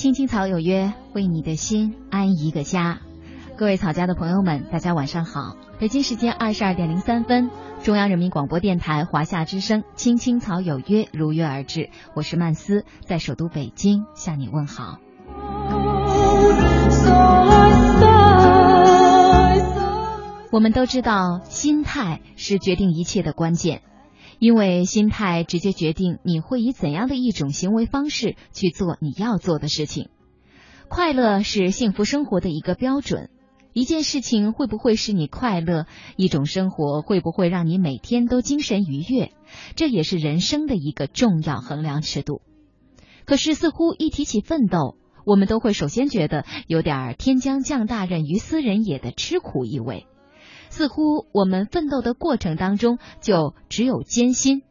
青青草有约，为你的心安一个家。各位草家的朋友们，大家晚上好。北京时间二十二点零三分，中央人民广播电台华夏之声《青青草有约》如约而至，我是曼斯，在首都北京向你问好。我们都知道，心态是决定一切的关键，因为心态直接决定你会以怎样的一种行为方式去做你要做的事情。快乐是幸福生活的一个标准，一件事情会不会使你快乐，一种生活会不会让你每天都精神愉悦，这也是人生的一个重要衡量尺度。可是，似乎一提起奋斗，我们都会首先觉得有点“天将降大任于斯人也”的吃苦意味。似乎我们奋斗的过程当中就只有艰辛，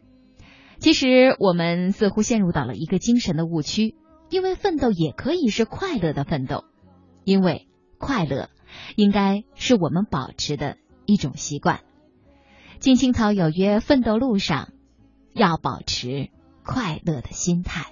其实我们似乎陷入到了一个精神的误区，因为奋斗也可以是快乐的奋斗，因为快乐应该是我们保持的一种习惯。金青草有约，奋斗路上要保持快乐的心态。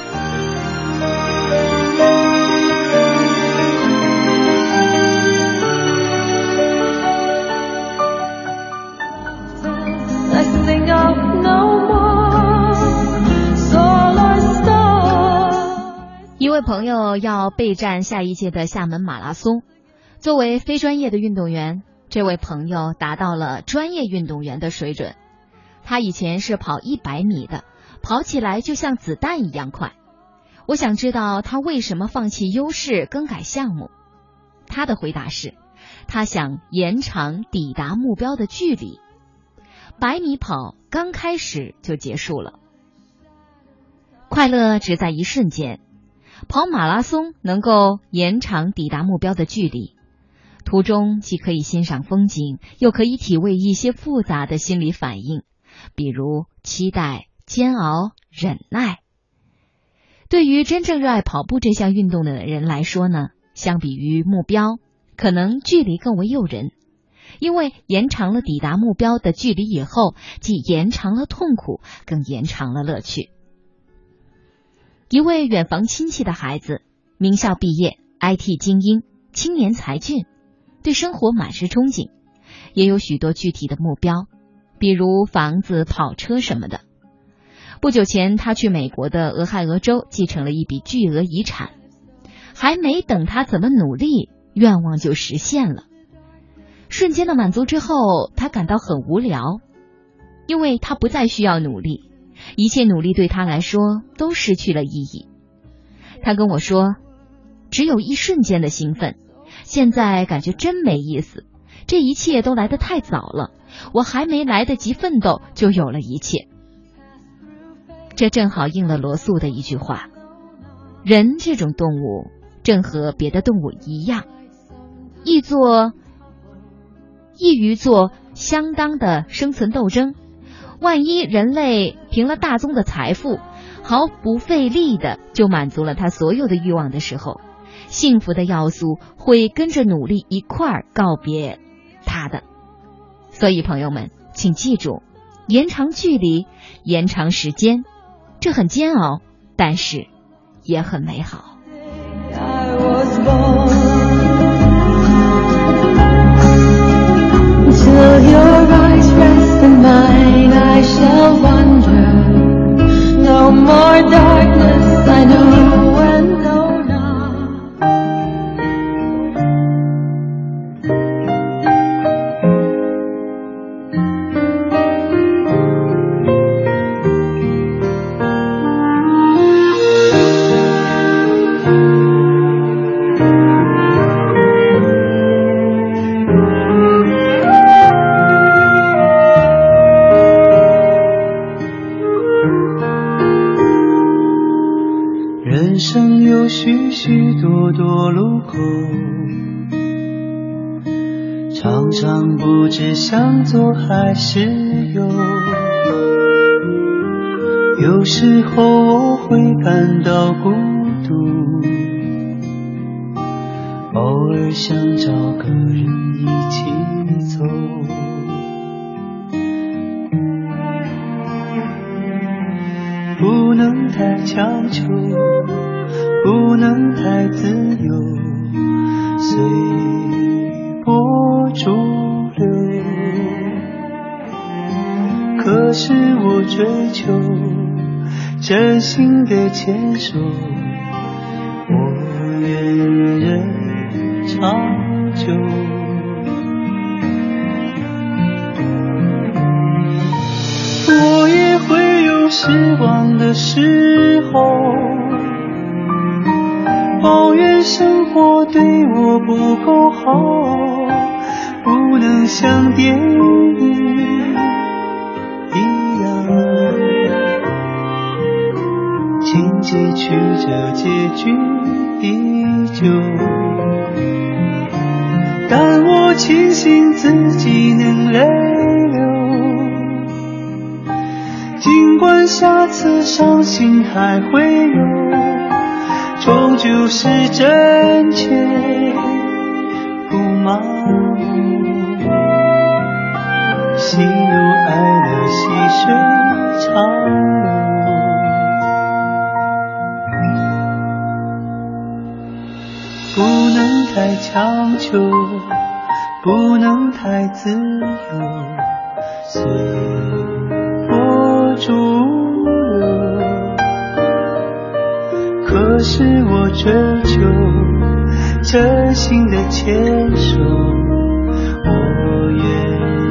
朋友要备战下一届的厦门马拉松，作为非专业的运动员，这位朋友达到了专业运动员的水准。他以前是跑一百米的，跑起来就像子弹一样快。我想知道他为什么放弃优势更改项目。他的回答是，他想延长抵达目标的距离。百米跑刚开始就结束了，快乐只在一瞬间。跑马拉松能够延长抵达目标的距离，途中既可以欣赏风景，又可以体味一些复杂的心理反应，比如期待、煎熬、忍耐。对于真正热爱跑步这项运动的人来说呢，相比于目标，可能距离更为诱人，因为延长了抵达目标的距离以后，既延长了痛苦，更延长了乐趣。一位远房亲戚的孩子，名校毕业，IT 精英，青年才俊，对生活满是憧憬，也有许多具体的目标，比如房子、跑车什么的。不久前，他去美国的俄亥俄州继承了一笔巨额遗产，还没等他怎么努力，愿望就实现了。瞬间的满足之后，他感到很无聊，因为他不再需要努力。一切努力对他来说都失去了意义。他跟我说：“只有一瞬间的兴奋，现在感觉真没意思。这一切都来得太早了，我还没来得及奋斗，就有了一切。”这正好应了罗素的一句话：“人这种动物，正和别的动物一样，易做，易于做相当的生存斗争。”万一人类凭了大宗的财富，毫不费力的就满足了他所有的欲望的时候，幸福的要素会跟着努力一块儿告别他的。所以朋友们，请记住，延长距离，延长时间，这很煎熬，但是也很美好。就有。open mind I shall wander. No more darkness, I know. 向左还是右，有时候我会感到孤独，偶尔想找个人一起走。不能太强求，不能太自由，随。是我追求真心的牵手，我愿人长久。我也会有失望的时候。抱怨生活对我不够好，不能像电影情节曲折，结局依旧。但我庆幸自己能泪流，尽管下次伤心还会有。终究是真切，不麻木。喜怒哀乐，细水长流。强求，不能太自由，随波逐流。可是我追求真心的牵手，我愿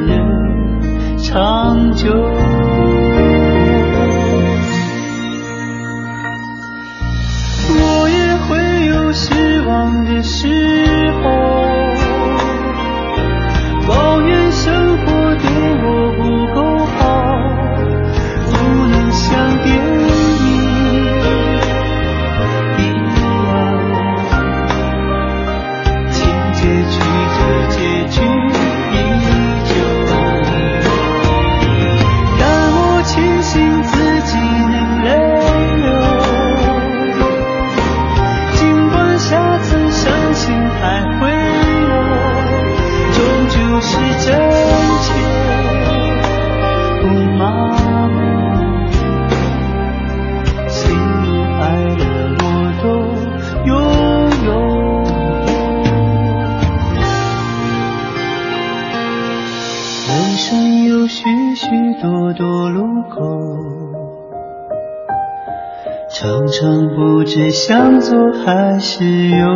人长久。是有？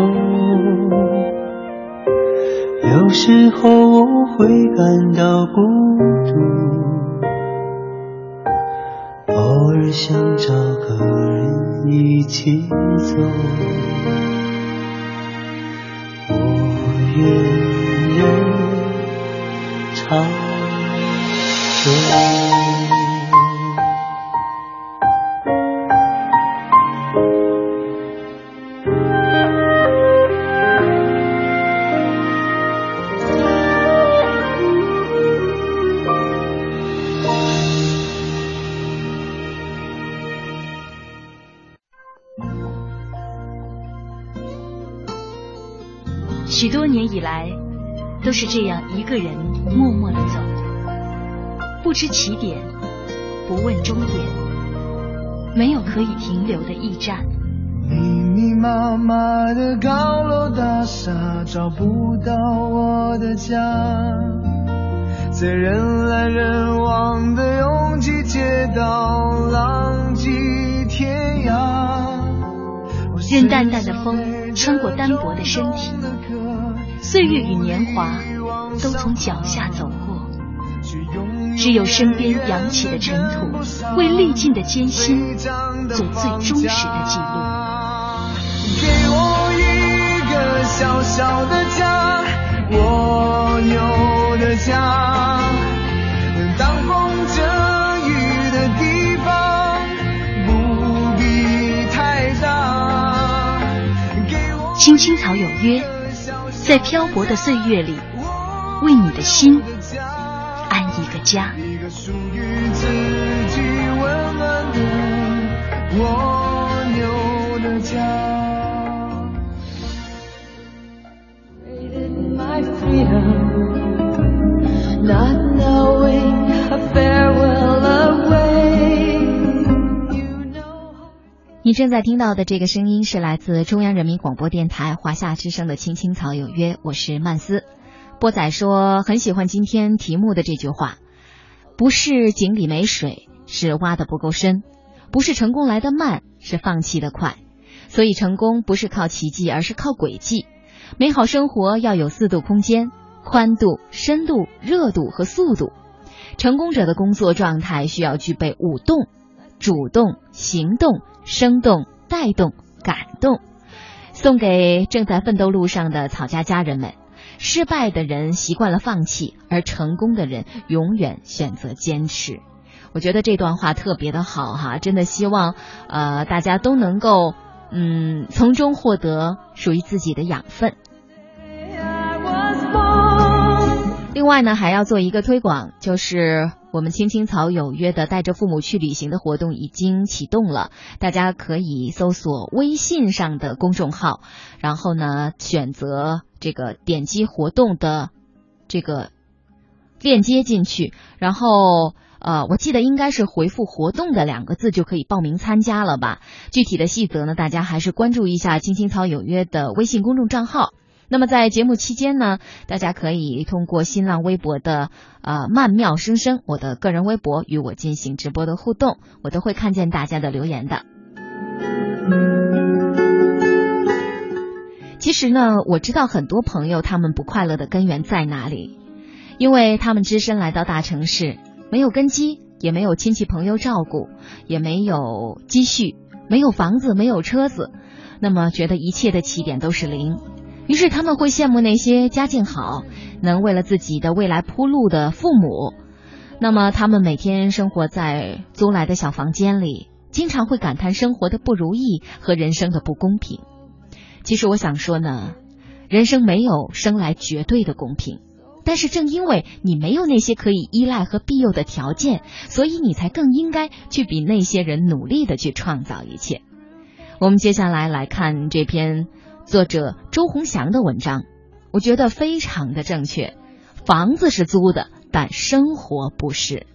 有时候我会感到孤独，偶尔想找个人一起走。我愿站。密密麻麻的高楼大厦，找不到我的家，在人来人往的拥挤街道，浪迹天涯。任淡淡的风穿过单薄的身体。岁月与年华都从脚下走过，只有身边扬起的尘土，为历尽的艰辛做最忠实的记录。给我一个小小的家，我有的家，当风遮雨的地方，不必太大。青青草有约。在漂泊的岁月里，为你的心安一个家。正在听到的这个声音是来自中央人民广播电台华夏之声的《青青草有约》，我是曼斯。波仔说很喜欢今天题目的这句话：不是井里没水，是挖的不够深；不是成功来得慢，是放弃的快。所以成功不是靠奇迹，而是靠轨迹。美好生活要有四度空间：宽度、深度、热度和速度。成功者的工作状态需要具备五动：主动、行动、生动、带动、感动。送给正在奋斗路上的草家家人们：失败的人习惯了放弃，而成功的人永远选择坚持。我觉得这段话特别的好哈，真的希望呃大家都能够嗯从中获得属于自己的养分。另外呢，还要做一个推广，就是我们青青草有约的带着父母去旅行的活动已经启动了，大家可以搜索微信上的公众号，然后呢选择这个点击活动的这个链接进去，然后呃，我记得应该是回复“活动”的两个字就可以报名参加了吧？具体的细则呢，大家还是关注一下青青草有约的微信公众账号。那么在节目期间呢，大家可以通过新浪微博的呃曼妙声声我的个人微博与我进行直播的互动，我都会看见大家的留言的。其实呢，我知道很多朋友他们不快乐的根源在哪里，因为他们只身来到大城市，没有根基，也没有亲戚朋友照顾，也没有积蓄，没有房子，没有车子，那么觉得一切的起点都是零。于是他们会羡慕那些家境好、能为了自己的未来铺路的父母。那么他们每天生活在租来的小房间里，经常会感叹生活的不如意和人生的不公平。其实我想说呢，人生没有生来绝对的公平，但是正因为你没有那些可以依赖和庇佑的条件，所以你才更应该去比那些人努力的去创造一切。我们接下来来看这篇。作者周鸿祥的文章，我觉得非常的正确。房子是租的，但生活不是。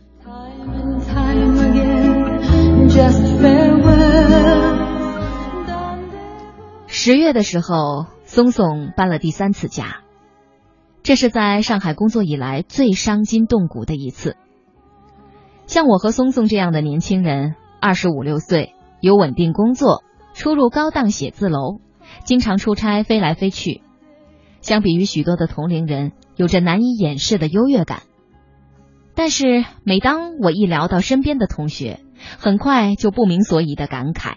十月的时候，松松搬了第三次家，这是在上海工作以来最伤筋动骨的一次。像我和松松这样的年轻人，二十五六岁，有稳定工作，出入高档写字楼。经常出差飞来飞去，相比于许多的同龄人，有着难以掩饰的优越感。但是每当我一聊到身边的同学，很快就不明所以的感慨：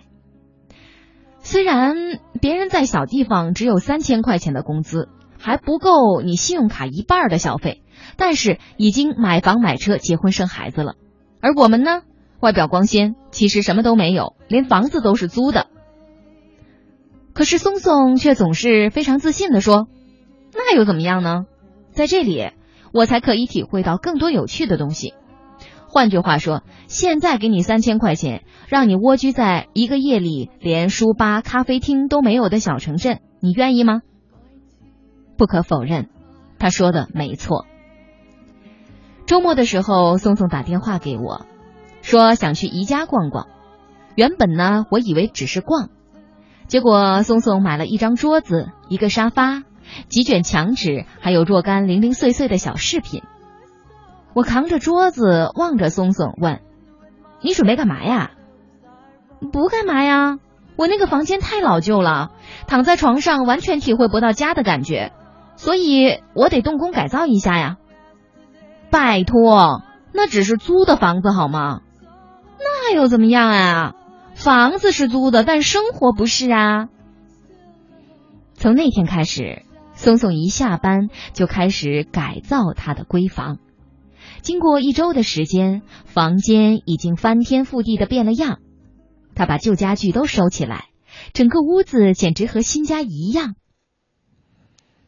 虽然别人在小地方只有三千块钱的工资，还不够你信用卡一半的消费，但是已经买房买车、结婚生孩子了。而我们呢，外表光鲜，其实什么都没有，连房子都是租的。可是松松却总是非常自信的说：“那又怎么样呢？在这里，我才可以体会到更多有趣的东西。换句话说，现在给你三千块钱，让你蜗居在一个夜里连书吧、咖啡厅都没有的小城镇，你愿意吗？”不可否认，他说的没错。周末的时候，松松打电话给我，说想去宜家逛逛。原本呢，我以为只是逛。结果，松松买了一张桌子、一个沙发、几卷墙纸，还有若干零零碎碎的小饰品。我扛着桌子，望着松松，问：“你准备干嘛呀？”“不干嘛呀，我那个房间太老旧了，躺在床上完全体会不到家的感觉，所以我得动工改造一下呀。”“拜托，那只是租的房子好吗？那又怎么样啊？”房子是租的，但生活不是啊。从那天开始，松松一下班就开始改造他的闺房。经过一周的时间，房间已经翻天覆地的变了样。他把旧家具都收起来，整个屋子简直和新家一样。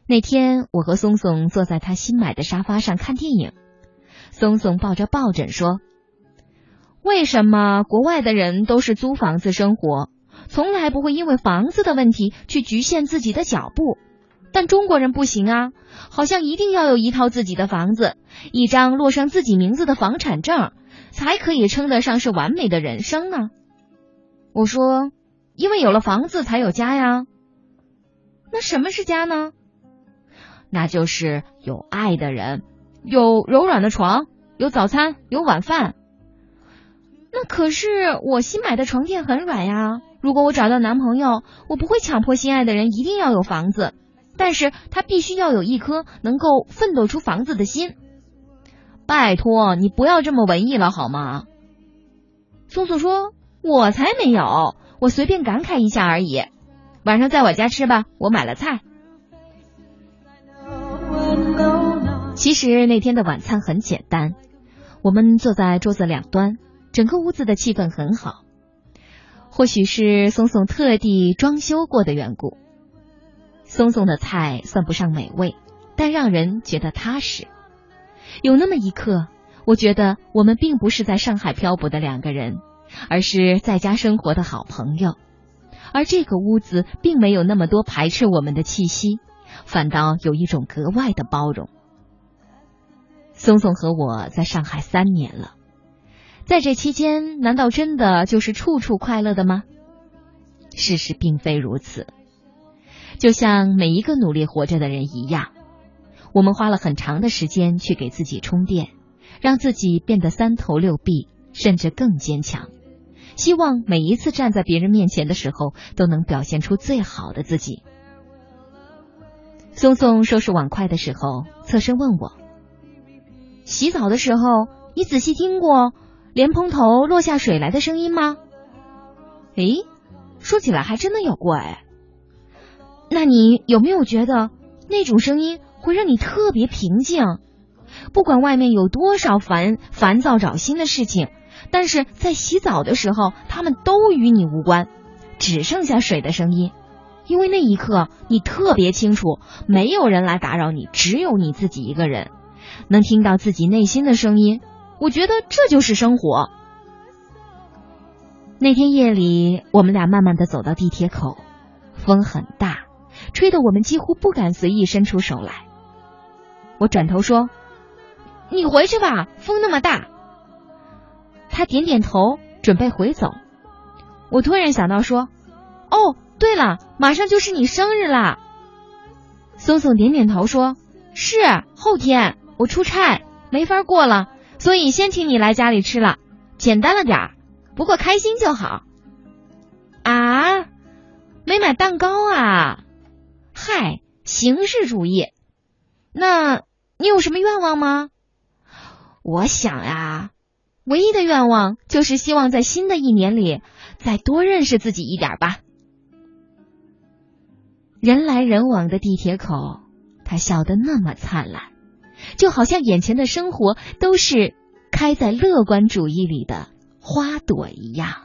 那天，我和松松坐在他新买的沙发上看电影。松松抱着抱枕说：“为什么国外的人都是租房子生活，从来不会因为房子的问题去局限自己的脚步？但中国人不行啊，好像一定要有一套自己的房子，一张落上自己名字的房产证，才可以称得上是完美的人生呢。”我说：“因为有了房子才有家呀。那什么是家呢？”那就是有爱的人，有柔软的床，有早餐，有晚饭。那可是我新买的床垫很软呀。如果我找到男朋友，我不会强迫心爱的人一定要有房子，但是他必须要有一颗能够奋斗出房子的心。拜托，你不要这么文艺了好吗？松松说：“我才没有，我随便感慨一下而已。晚上在我家吃吧，我买了菜。”其实那天的晚餐很简单，我们坐在桌子两端，整个屋子的气氛很好。或许是松松特地装修过的缘故，松松的菜算不上美味，但让人觉得踏实。有那么一刻，我觉得我们并不是在上海漂泊的两个人，而是在家生活的好朋友。而这个屋子并没有那么多排斥我们的气息，反倒有一种格外的包容。松松和我在上海三年了，在这期间，难道真的就是处处快乐的吗？事实并非如此。就像每一个努力活着的人一样，我们花了很长的时间去给自己充电，让自己变得三头六臂，甚至更坚强。希望每一次站在别人面前的时候，都能表现出最好的自己。松松收拾碗筷的时候，侧身问我。洗澡的时候，你仔细听过莲蓬头落下水来的声音吗？诶，说起来还真的有过哎。那你有没有觉得那种声音会让你特别平静？不管外面有多少烦烦躁扰心的事情，但是在洗澡的时候，他们都与你无关，只剩下水的声音。因为那一刻，你特别清楚，没有人来打扰你，只有你自己一个人。能听到自己内心的声音，我觉得这就是生活。那天夜里，我们俩慢慢的走到地铁口，风很大，吹得我们几乎不敢随意伸出手来。我转头说：“你回去吧，风那么大。”他点点头，准备回走。我突然想到说：“哦，对了，马上就是你生日啦。”松松点点头说：“是后天。”我出差没法过了，所以先请你来家里吃了，简单了点儿，不过开心就好。啊，没买蛋糕啊？嗨，形式主义。那你有什么愿望吗？我想呀，唯一的愿望就是希望在新的一年里再多认识自己一点吧。人来人往的地铁口，他笑得那么灿烂。就好像眼前的生活都是开在乐观主义里的花朵一样。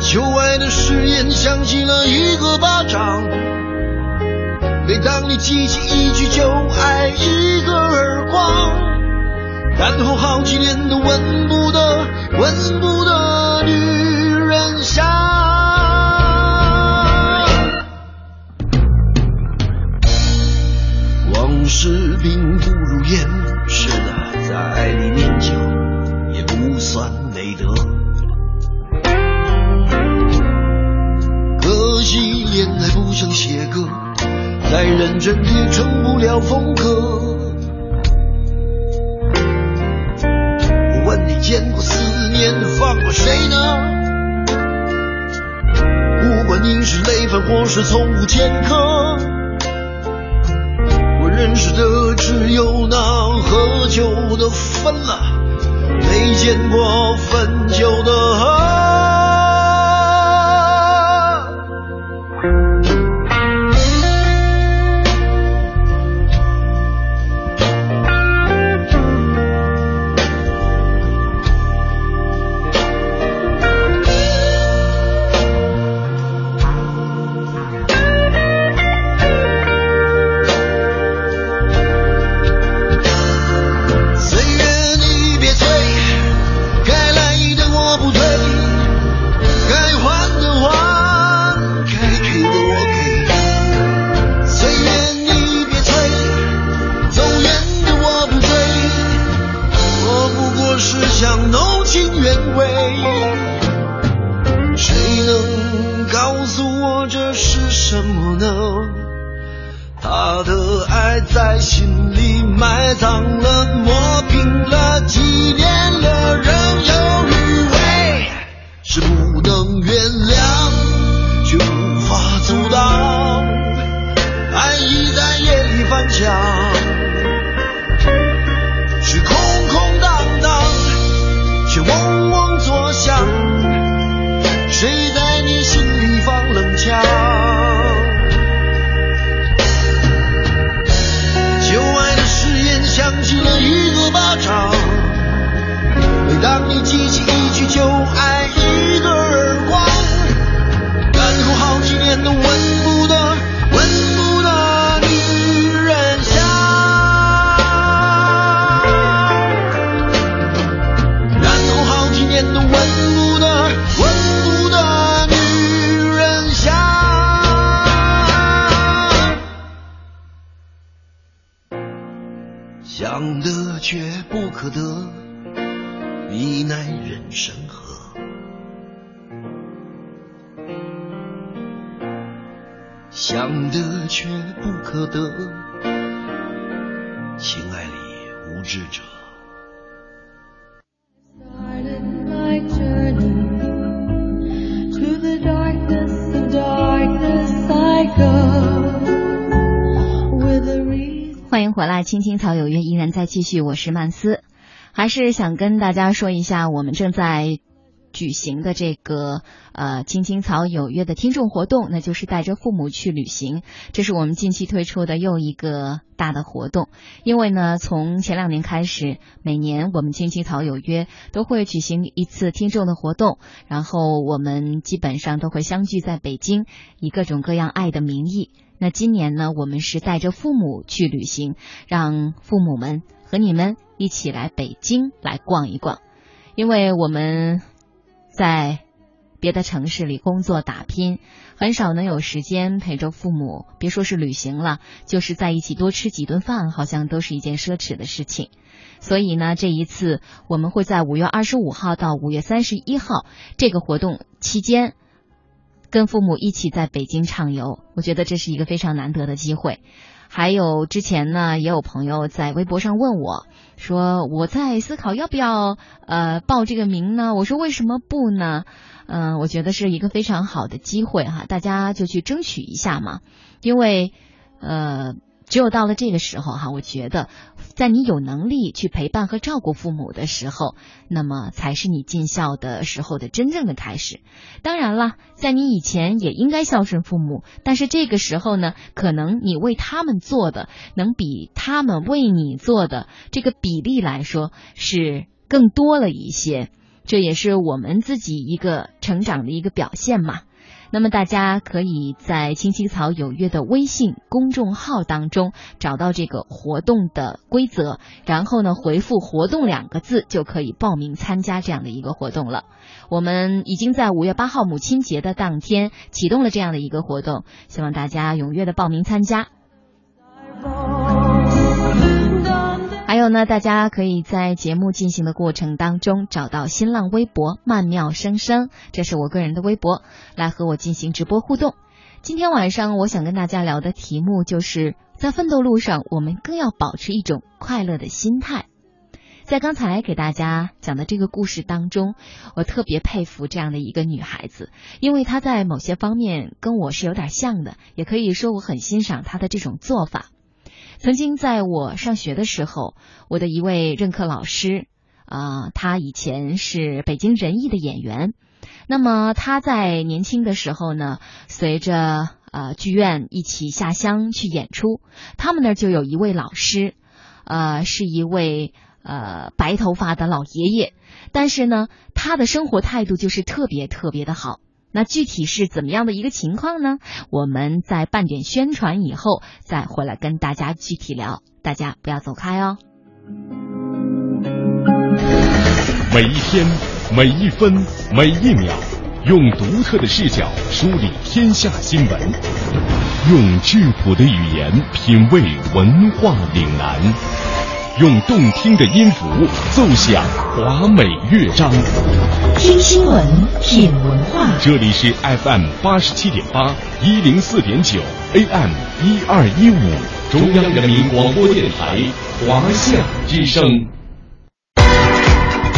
旧爱的誓言响起了一个巴掌，每当你记起一句就爱一个耳光，然后好几年都闻不得、闻不得女人香。从无不能原谅却无法阻挡爱意在夜里翻墙。青青草有约依然在继续，我是曼斯，还是想跟大家说一下，我们正在举行的这个呃青青草有约的听众活动，那就是带着父母去旅行，这是我们近期推出的又一个大的活动。因为呢，从前两年开始，每年我们青青草有约都会举行一次听众的活动，然后我们基本上都会相聚在北京，以各种各样爱的名义。那今年呢，我们是带着父母去旅行，让父母们和你们一起来北京来逛一逛，因为我们在别的城市里工作打拼，很少能有时间陪着父母，别说是旅行了，就是在一起多吃几顿饭，好像都是一件奢侈的事情。所以呢，这一次我们会在五月二十五号到五月三十一号这个活动期间。跟父母一起在北京畅游，我觉得这是一个非常难得的机会。还有之前呢，也有朋友在微博上问我，说我在思考要不要呃报这个名呢？我说为什么不呢？嗯，我觉得是一个非常好的机会哈，大家就去争取一下嘛。因为呃，只有到了这个时候哈，我觉得，在你有能力去陪伴和照顾父母的时候，那么才是你尽孝的时候的真正的开始。当然了，在你以前也应该孝顺父母，但是这个时候呢，可能你为他们做的，能比他们为你做的这个比例来说是更多了一些。这也是我们自己一个成长的一个表现嘛。那么大家可以在青青草有约的微信公众号当中找到这个活动的规则，然后呢回复“活动”两个字就可以报名参加这样的一个活动了。我们已经在五月八号母亲节的当天启动了这样的一个活动，希望大家踊跃的报名参加。还有呢，大家可以在节目进行的过程当中找到新浪微博“曼妙声声”，这是我个人的微博，来和我进行直播互动。今天晚上我想跟大家聊的题目就是在奋斗路上，我们更要保持一种快乐的心态。在刚才给大家讲的这个故事当中，我特别佩服这样的一个女孩子，因为她在某些方面跟我是有点像的，也可以说我很欣赏她的这种做法。曾经在我上学的时候，我的一位任课老师，啊，他以前是北京人艺的演员。那么他在年轻的时候呢，随着呃剧院一起下乡去演出，他们那儿就有一位老师，呃，是一位呃白头发的老爷爷，但是呢，他的生活态度就是特别特别的好。那具体是怎么样的一个情况呢？我们在半点宣传以后再回来跟大家具体聊，大家不要走开哦。每一天，每一分，每一秒，用独特的视角梳理天下新闻，用质朴的语言品味文化岭南，用动听的音符奏响华美乐章。听新闻，品文化。这里是 FM 八十七点八，一零四点九，AM 一二一五，中央人民广播电台华夏之声。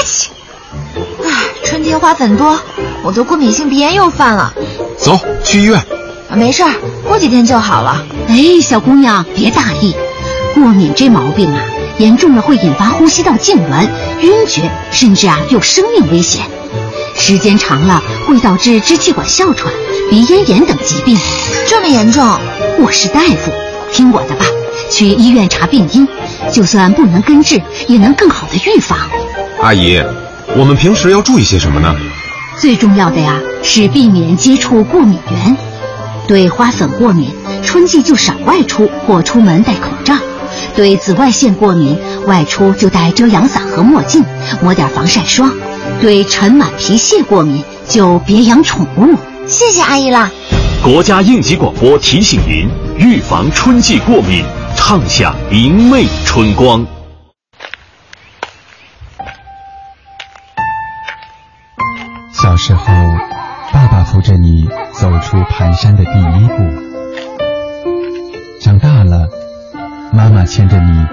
哎春天花粉多，我的过敏性鼻炎又犯了。走去医院。啊，没事儿，过几天就好了。哎，小姑娘别大意，过敏这毛病啊。严重了会引发呼吸道痉挛、晕厥，甚至啊有生命危险。时间长了会导致支气管哮喘、鼻咽炎等疾病。这么严重？我是大夫，听我的吧，去医院查病因，就算不能根治，也能更好的预防。阿姨，我们平时要注意些什么呢？最重要的呀是避免接触过敏源。对花粉过敏，春季就少外出或出门戴口罩。对紫外线过敏，外出就戴遮阳伞和墨镜，抹点防晒霜。对尘螨、皮屑过敏，就别养宠物。谢谢阿姨啦。国家应急广播提醒您：预防春季过敏，畅享明媚春光。小时候，爸爸扶着你走出蹒跚的第一步。长大了。妈妈牵着你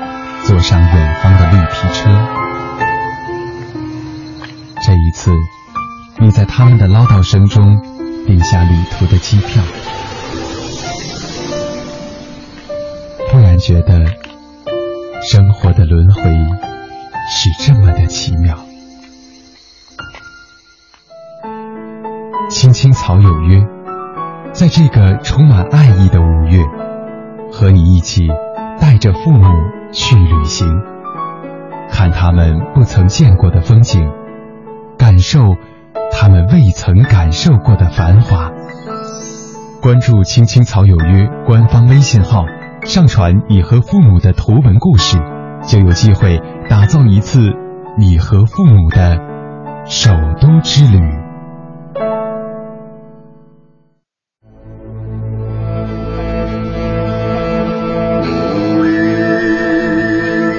坐上远方的绿皮车，这一次，你在他们的唠叨声中订下旅途的机票，突然觉得生活的轮回是这么的奇妙。青青草有约，在这个充满爱意的五月，和你一起。带着父母去旅行，看他们不曾见过的风景，感受他们未曾感受过的繁华。关注“青青草有约”官方微信号，上传你和父母的图文故事，就有机会打造一次你和父母的首都之旅。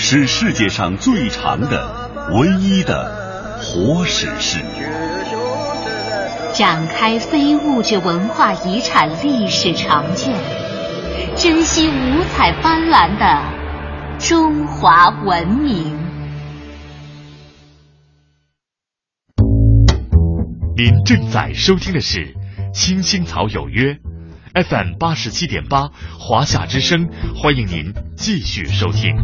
是世界上最长的、唯一的活史诗，展开非物质文化遗产历史长卷，珍惜五彩斑斓的中华文明。您正在收听的是《青青草有约》，FM 八十七点八，华夏之声，欢迎您继续收听。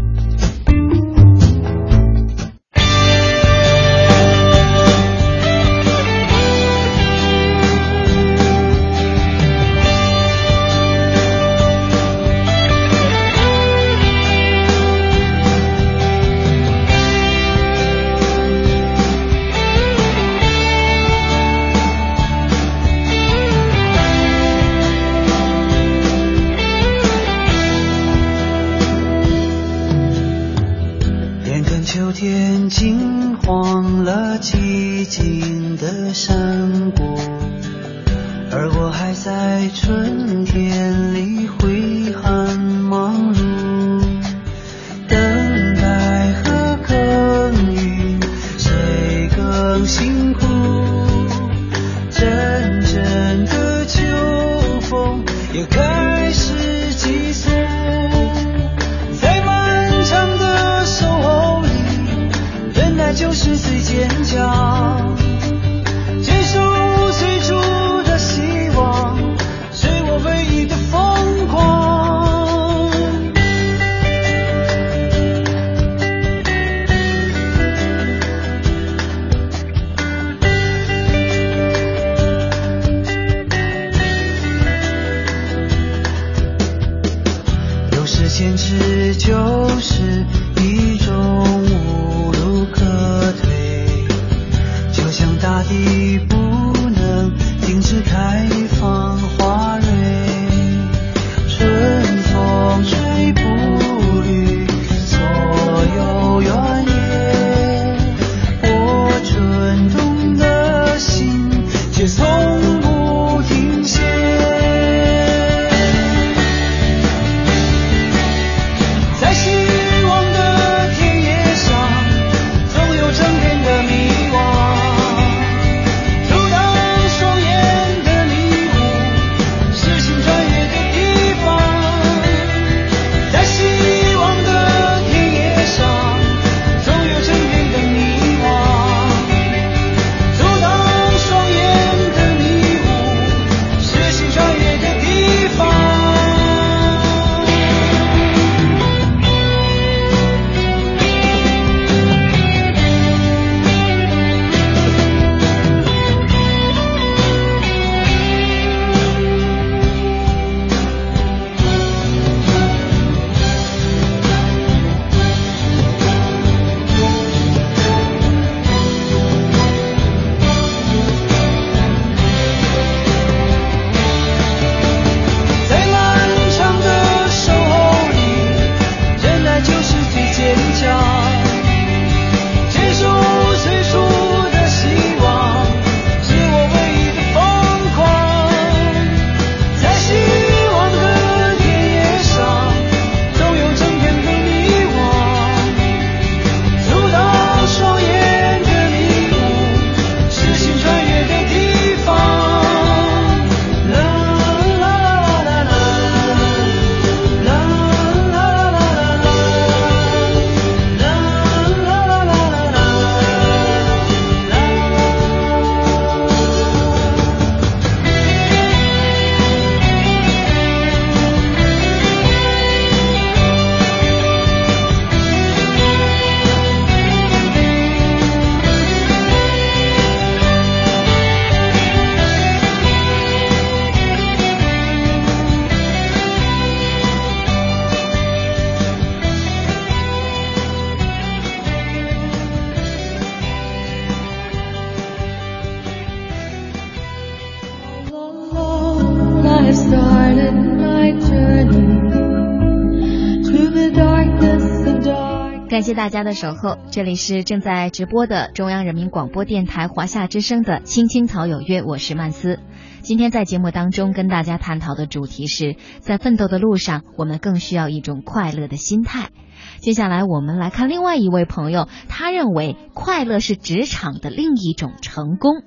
谢大家的守候，这里是正在直播的中央人民广播电台华夏之声的《青青草有约》，我是曼斯。今天在节目当中跟大家探讨的主题是在奋斗的路上，我们更需要一种快乐的心态。接下来我们来看另外一位朋友，他认为快乐是职场的另一种成功。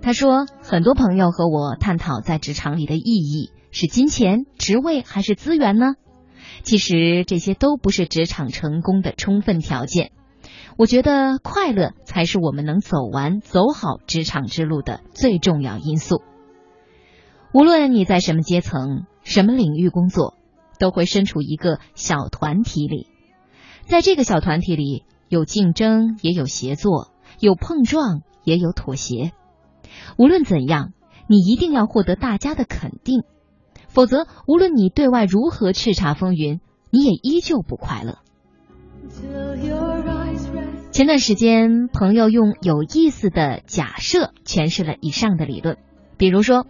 他说，很多朋友和我探讨在职场里的意义是金钱、职位还是资源呢？其实这些都不是职场成功的充分条件。我觉得快乐才是我们能走完、走好职场之路的最重要因素。无论你在什么阶层、什么领域工作，都会身处一个小团体里。在这个小团体里，有竞争，也有协作；有碰撞，也有妥协。无论怎样，你一定要获得大家的肯定，否则，无论你对外如何叱咤风云，你也依旧不快乐。前段时间，朋友用有意思的假设诠释了以上的理论，比如说，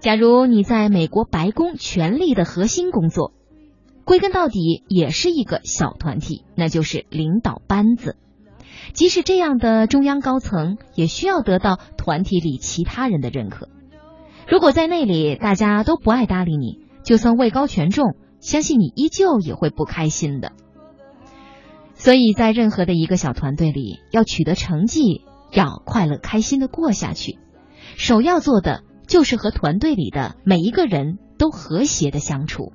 假如你在美国白宫权力的核心工作。归根到底也是一个小团体，那就是领导班子。即使这样的中央高层，也需要得到团体里其他人的认可。如果在那里大家都不爱搭理你，就算位高权重，相信你依旧也会不开心的。所以在任何的一个小团队里，要取得成绩，要快乐开心的过下去，首要做的就是和团队里的每一个人都和谐的相处。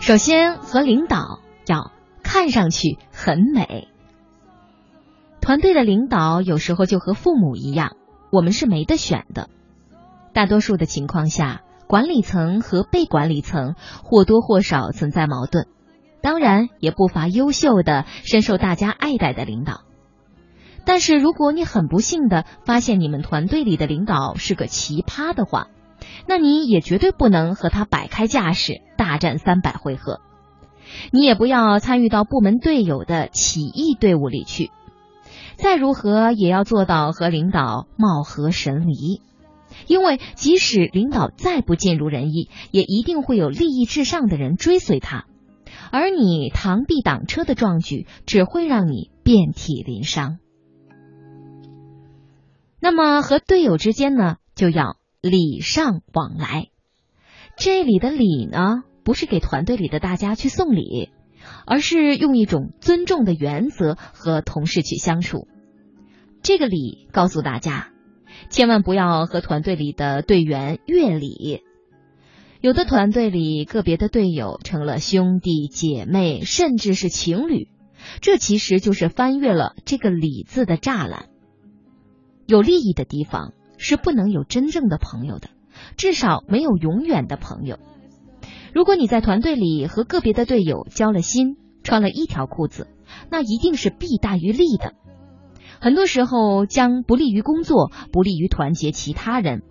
首先，和领导要看上去很美。团队的领导有时候就和父母一样，我们是没得选的。大多数的情况下，管理层和被管理层或多或少存在矛盾，当然也不乏优秀的、深受大家爱戴的领导。但是，如果你很不幸的发现你们团队里的领导是个奇葩的话，那你也绝对不能和他摆开架势大战三百回合，你也不要参与到部门队友的起义队伍里去。再如何也要做到和领导貌合神离，因为即使领导再不尽如人意，也一定会有利益至上的人追随他，而你螳臂挡车的壮举只会让你遍体鳞伤。那么和队友之间呢，就要。礼尚往来，这里的礼呢，不是给团队里的大家去送礼，而是用一种尊重的原则和同事去相处。这个礼告诉大家，千万不要和团队里的队员越礼。有的团队里个别的队友成了兄弟姐妹，甚至是情侣，这其实就是翻越了这个礼字的栅栏。有利益的地方。是不能有真正的朋友的，至少没有永远的朋友。如果你在团队里和个别的队友交了心，穿了一条裤子，那一定是弊大于利的。很多时候将不利于工作，不利于团结其他人，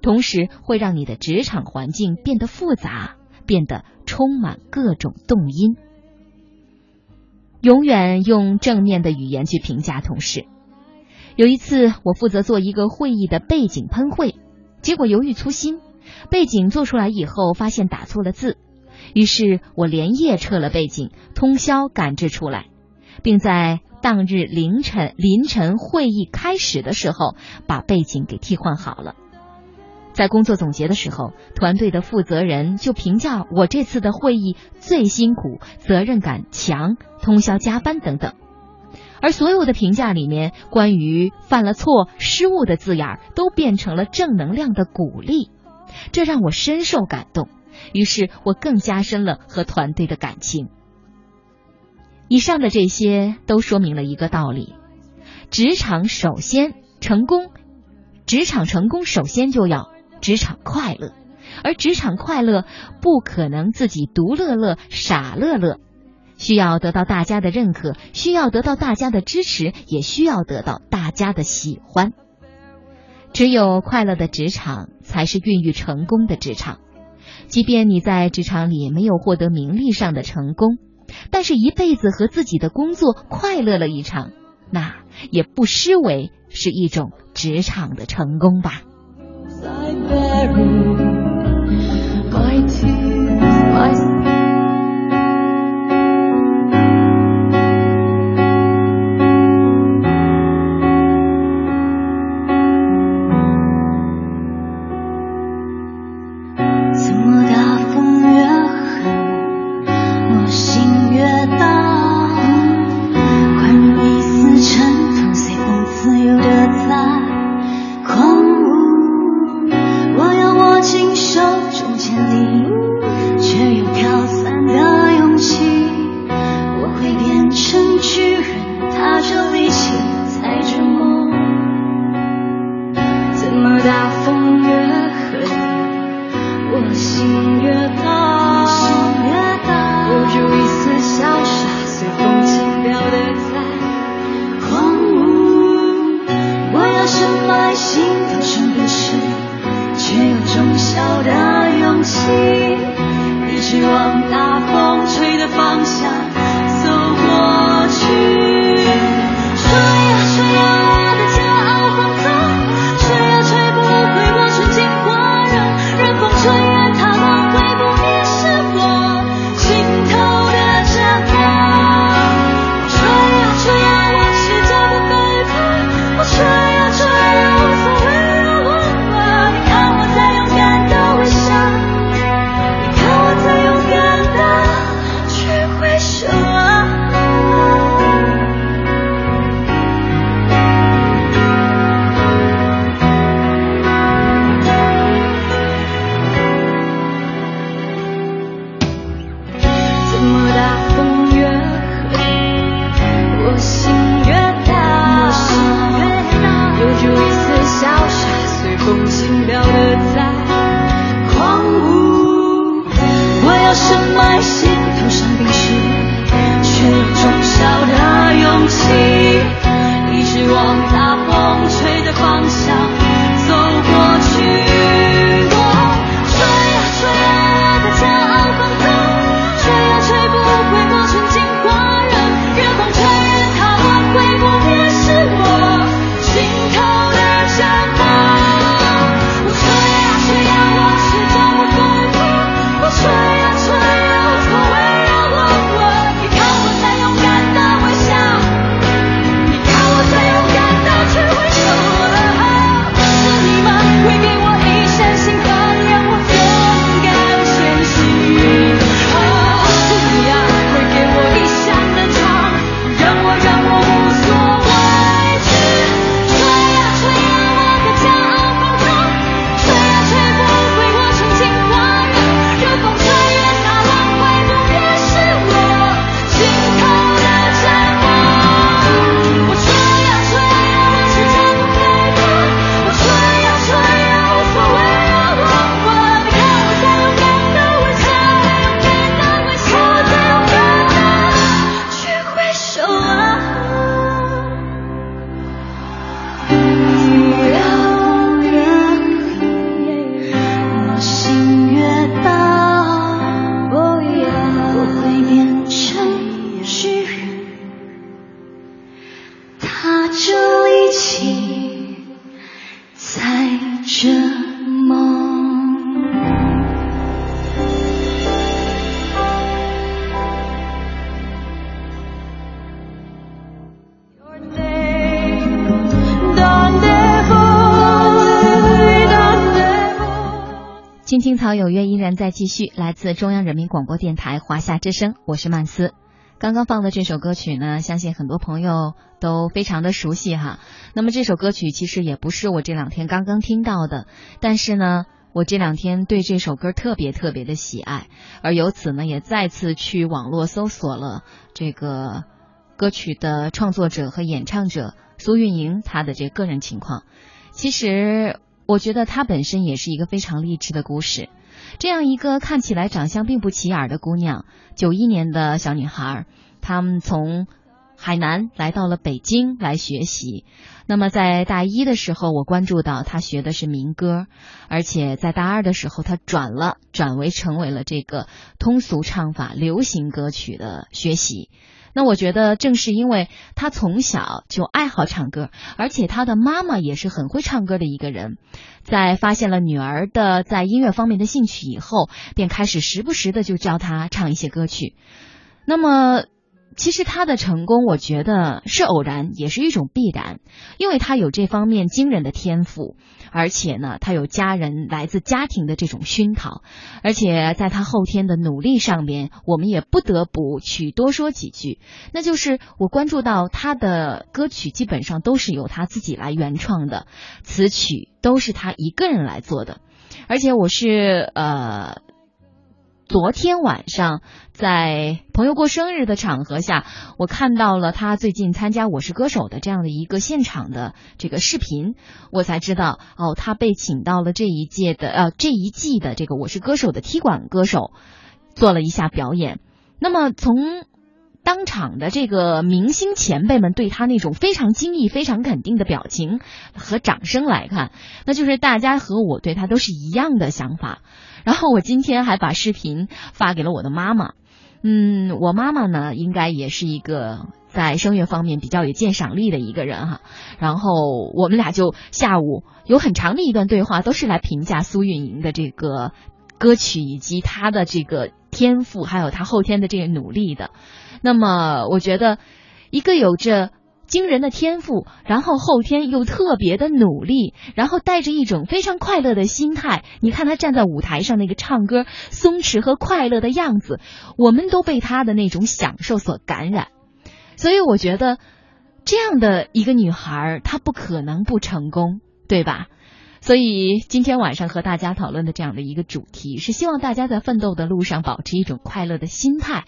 同时会让你的职场环境变得复杂，变得充满各种动因。永远用正面的语言去评价同事。有一次，我负责做一个会议的背景喷绘，结果由于粗心，背景做出来以后发现打错了字，于是我连夜撤了背景，通宵赶制出来，并在当日凌晨凌晨会议开始的时候把背景给替换好了。在工作总结的时候，团队的负责人就评价我这次的会议最辛苦，责任感强，通宵加班等等。而所有的评价里面，关于犯了错、失误的字眼儿都变成了正能量的鼓励，这让我深受感动。于是我更加深了和团队的感情。以上的这些都说明了一个道理：职场首先成功，职场成功首先就要职场快乐，而职场快乐不可能自己独乐乐、傻乐乐。需要得到大家的认可，需要得到大家的支持，也需要得到大家的喜欢。只有快乐的职场，才是孕育成功的职场。即便你在职场里没有获得名利上的成功，但是一辈子和自己的工作快乐了一场，那也不失为是一种职场的成功吧。深埋心头上冰释，却有种小的勇气，一直往大风吹的方向。着梦。青青草有约依然在继续，来自中央人民广播电台华夏之声，我是曼斯。刚刚放的这首歌曲呢，相信很多朋友都非常的熟悉哈。那么这首歌曲其实也不是我这两天刚刚听到的，但是呢，我这两天对这首歌特别特别的喜爱，而由此呢，也再次去网络搜索了这个歌曲的创作者和演唱者苏运莹她的这个个人情况。其实我觉得她本身也是一个非常励志的故事。这样一个看起来长相并不起眼的姑娘，九一年的小女孩，她们从海南来到了北京来学习。那么在大一的时候，我关注到她学的是民歌，而且在大二的时候，她转了，转为成为了这个通俗唱法、流行歌曲的学习。那我觉得正是因为他从小就爱好唱歌，而且他的妈妈也是很会唱歌的一个人，在发现了女儿的在音乐方面的兴趣以后，便开始时不时的就教她唱一些歌曲。那么。其实他的成功，我觉得是偶然，也是一种必然，因为他有这方面惊人的天赋，而且呢，他有家人来自家庭的这种熏陶，而且在他后天的努力上面，我们也不得不去多说几句，那就是我关注到他的歌曲基本上都是由他自己来原创的，词曲都是他一个人来做的，而且我是呃。昨天晚上，在朋友过生日的场合下，我看到了他最近参加《我是歌手》的这样的一个现场的这个视频，我才知道哦，他被请到了这一届的呃这一季的这个《我是歌手》的踢馆歌手，做了一下表演。那么从当场的这个明星前辈们对他那种非常惊异、非常肯定的表情和掌声来看，那就是大家和我对他都是一样的想法。然后我今天还把视频发给了我的妈妈，嗯，我妈妈呢应该也是一个在声乐方面比较有鉴赏力的一个人哈。然后我们俩就下午有很长的一段对话，都是来评价苏运莹的这个歌曲以及她的这个天赋，还有她后天的这个努力的。那么我觉得一个有着。惊人的天赋，然后后天又特别的努力，然后带着一种非常快乐的心态。你看他站在舞台上那个唱歌松弛和快乐的样子，我们都被他的那种享受所感染。所以我觉得这样的一个女孩，她不可能不成功，对吧？所以今天晚上和大家讨论的这样的一个主题，是希望大家在奋斗的路上保持一种快乐的心态。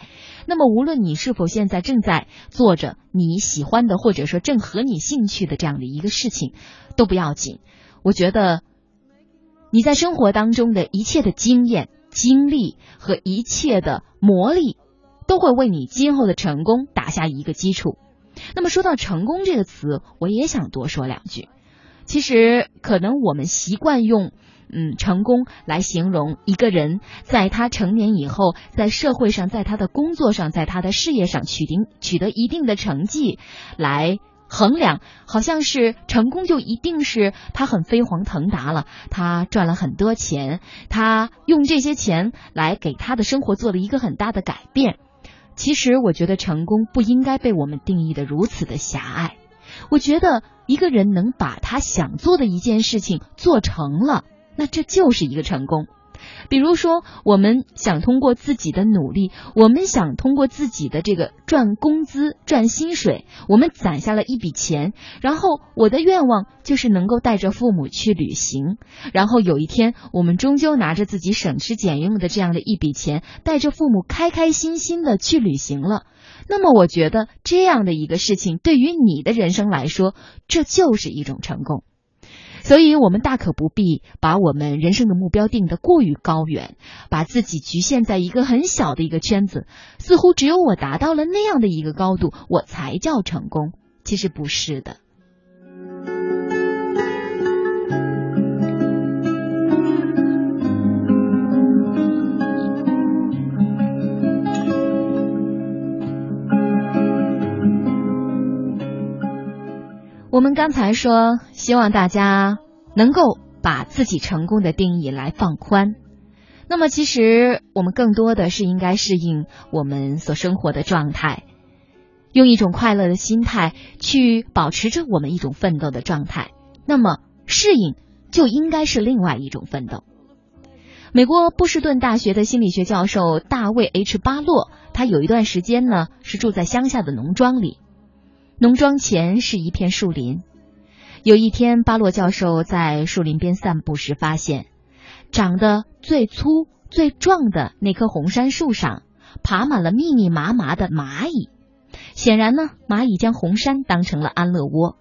那么，无论你是否现在正在做着你喜欢的，或者说正合你兴趣的这样的一个事情，都不要紧。我觉得你在生活当中的一切的经验、经历和一切的磨砺，都会为你今后的成功打下一个基础。那么，说到成功这个词，我也想多说两句。其实，可能我们习惯用“嗯成功”来形容一个人，在他成年以后，在社会上，在他的工作上，在他的事业上取得取得一定的成绩，来衡量，好像是成功就一定是他很飞黄腾达了，他赚了很多钱，他用这些钱来给他的生活做了一个很大的改变。其实，我觉得成功不应该被我们定义的如此的狭隘。我觉得一个人能把他想做的一件事情做成了，那这就是一个成功。比如说，我们想通过自己的努力，我们想通过自己的这个赚工资、赚薪水，我们攒下了一笔钱，然后我的愿望就是能够带着父母去旅行，然后有一天我们终究拿着自己省吃俭用的这样的一笔钱，带着父母开开心心的去旅行了。那么，我觉得这样的一个事情，对于你的人生来说，这就是一种成功。所以，我们大可不必把我们人生的目标定得过于高远，把自己局限在一个很小的一个圈子，似乎只有我达到了那样的一个高度，我才叫成功。其实不是的。我们刚才说，希望大家能够把自己成功的定义来放宽。那么，其实我们更多的是应该适应我们所生活的状态，用一种快乐的心态去保持着我们一种奋斗的状态。那么，适应就应该是另外一种奋斗。美国波士顿大学的心理学教授大卫 ·H· 巴洛，他有一段时间呢是住在乡下的农庄里。农庄前是一片树林。有一天，巴洛教授在树林边散步时，发现长得最粗、最壮的那棵红杉树上爬满了密密麻麻的蚂蚁。显然呢，蚂蚁将红杉当成了安乐窝。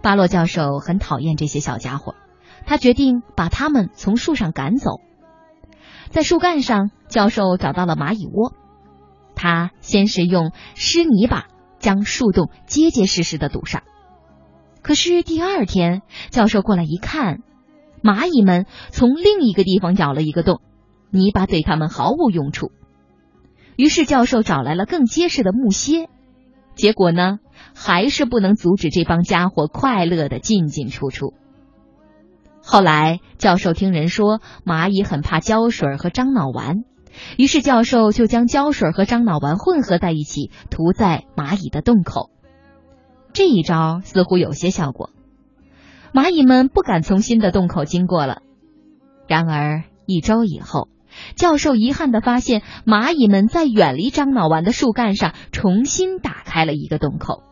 巴洛教授很讨厌这些小家伙，他决定把它们从树上赶走。在树干上，教授找到了蚂蚁窝。他先是用湿泥巴。将树洞结结实实的堵上。可是第二天，教授过来一看，蚂蚁们从另一个地方咬了一个洞，泥巴对他们毫无用处。于是教授找来了更结实的木楔，结果呢，还是不能阻止这帮家伙快乐的进进出出。后来教授听人说蚂蚁很怕胶水和樟脑丸，于是教授就将胶水和樟脑丸混合在一起涂在蚂蚁的洞口。这一招似乎有些效果，蚂蚁们不敢从新的洞口经过了。然而一周以后，教授遗憾地发现，蚂蚁们在远离樟脑丸的树干上重新打开了一个洞口。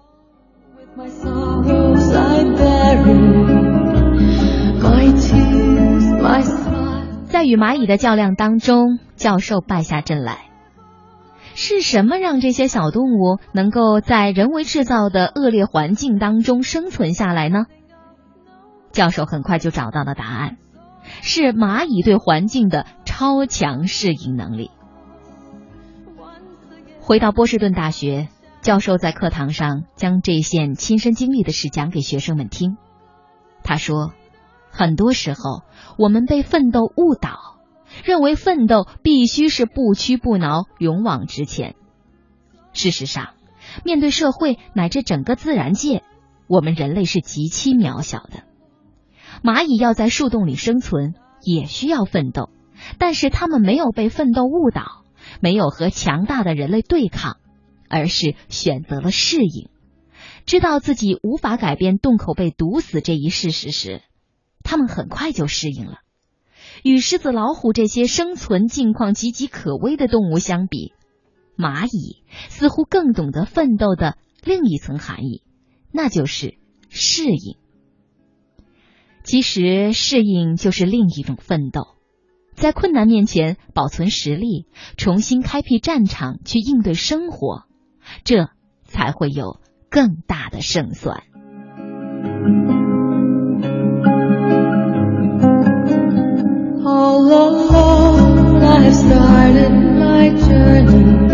在与蚂蚁的较量当中，教授败下阵来。是什么让这些小动物能够在人为制造的恶劣环境当中生存下来呢？教授很快就找到了答案，是蚂蚁对环境的超强适应能力。回到波士顿大学，教授在课堂上将这件亲身经历的事讲给学生们听。他说：“很多时候，我们被奋斗误导。”认为奋斗必须是不屈不挠、勇往直前。事实上，面对社会乃至整个自然界，我们人类是极其渺小的。蚂蚁要在树洞里生存，也需要奋斗，但是它们没有被奋斗误导，没有和强大的人类对抗，而是选择了适应。知道自己无法改变洞口被堵死这一事实时，他们很快就适应了。与狮子、老虎这些生存境况岌岌可危的动物相比，蚂蚁似乎更懂得奋斗的另一层含义，那就是适应。其实，适应就是另一种奋斗，在困难面前保存实力，重新开辟战场去应对生活，这才会有更大的胜算。All alone, I have started my journey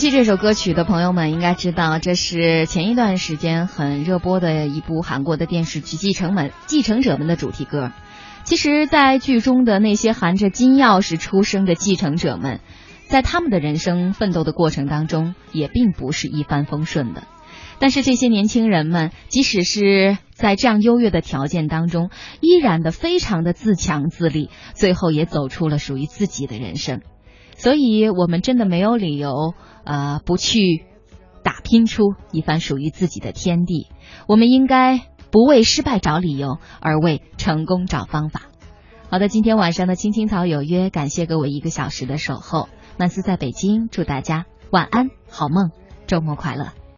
悉这首歌曲的朋友们应该知道，这是前一段时间很热播的一部韩国的电视剧《继承们》《继承者们》的主题歌。其实，在剧中的那些含着金钥匙出生的继承者们，在他们的人生奋斗的过程当中，也并不是一帆风顺的。但是这些年轻人们，即使是在这样优越的条件当中，依然的非常的自强自立，最后也走出了属于自己的人生。所以，我们真的没有理由，呃，不去打拼出一番属于自己的天地。我们应该不为失败找理由，而为成功找方法。好的，今天晚上的青青草有约，感谢各位一个小时的守候。曼斯在北京，祝大家晚安，好梦，周末快乐。